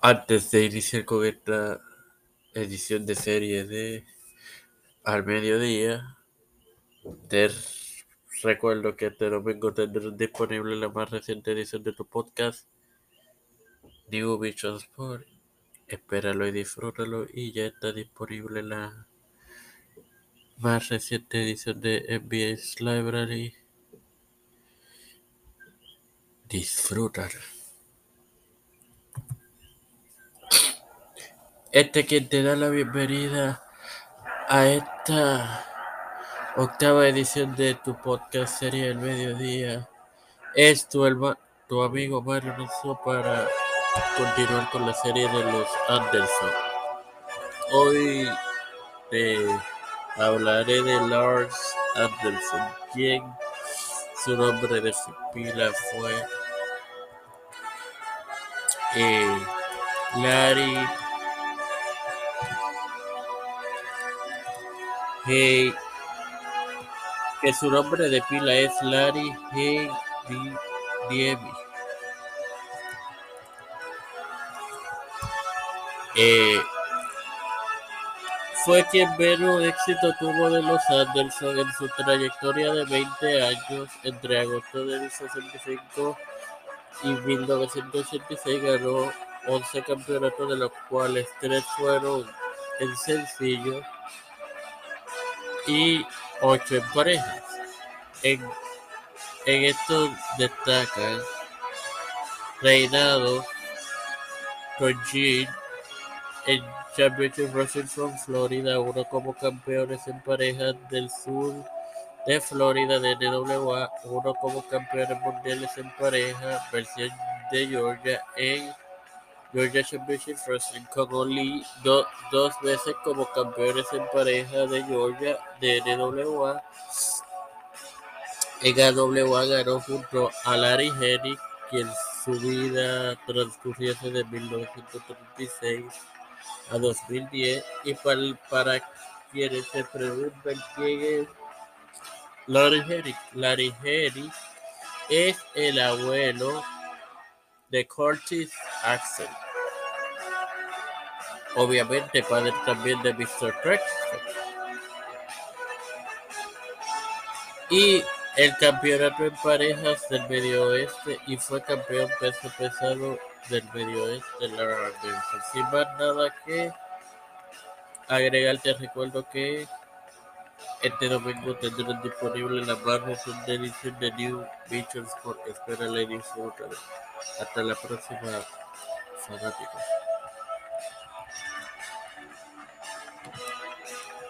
Antes de iniciar con esta edición de serie de Al Mediodía, te recuerdo que este domingo tendrás disponible la más reciente edición de tu podcast, New Vision Sport. Espéralo y disfrútalo. Y ya está disponible la más reciente edición de NBA's Library. Disfrútalo. Este quien te da la bienvenida a esta octava edición de tu podcast serie El Mediodía es tu, amigo Mario Alonso para continuar con la serie de los Anderson. Hoy te hablaré de Lars Anderson, quien su nombre de su pila fue eh, Larry Que su nombre de pila es Larry Hey Diemi. Eh, fue quien menos éxito tuvo de los Anderson en su trayectoria de 20 años. Entre agosto del 65 y 1986 ganó 11 campeonatos, de los cuales 3 fueron en sencillo y 8 en parejas. En, en esto destacan reinado con Jean en Championship Wrestling from Florida, uno como campeones en parejas del sur de Florida de NWA, uno como campeones mundiales en pareja, versión de Georgia en Georgia Championship Wrestling con Oli dos veces como campeones en pareja de Georgia de NWA. En AWA ganó junto a Larry Henry, quien su vida transcurriese de 1936 a 2010. Y para, quienes se preguntan quién es Larry Henry, Larry Henry es el abuelo de Curtis Axel. Obviamente padre también de Mr. Trek. Y el campeonato en parejas del medio oeste y fue campeón peso pesado del medio oeste la Sin más nada que agregar, te recuerdo que este domingo tendrán disponible la más reciente edición de New Visions porque espera la edición Hasta la próxima, fanáticos.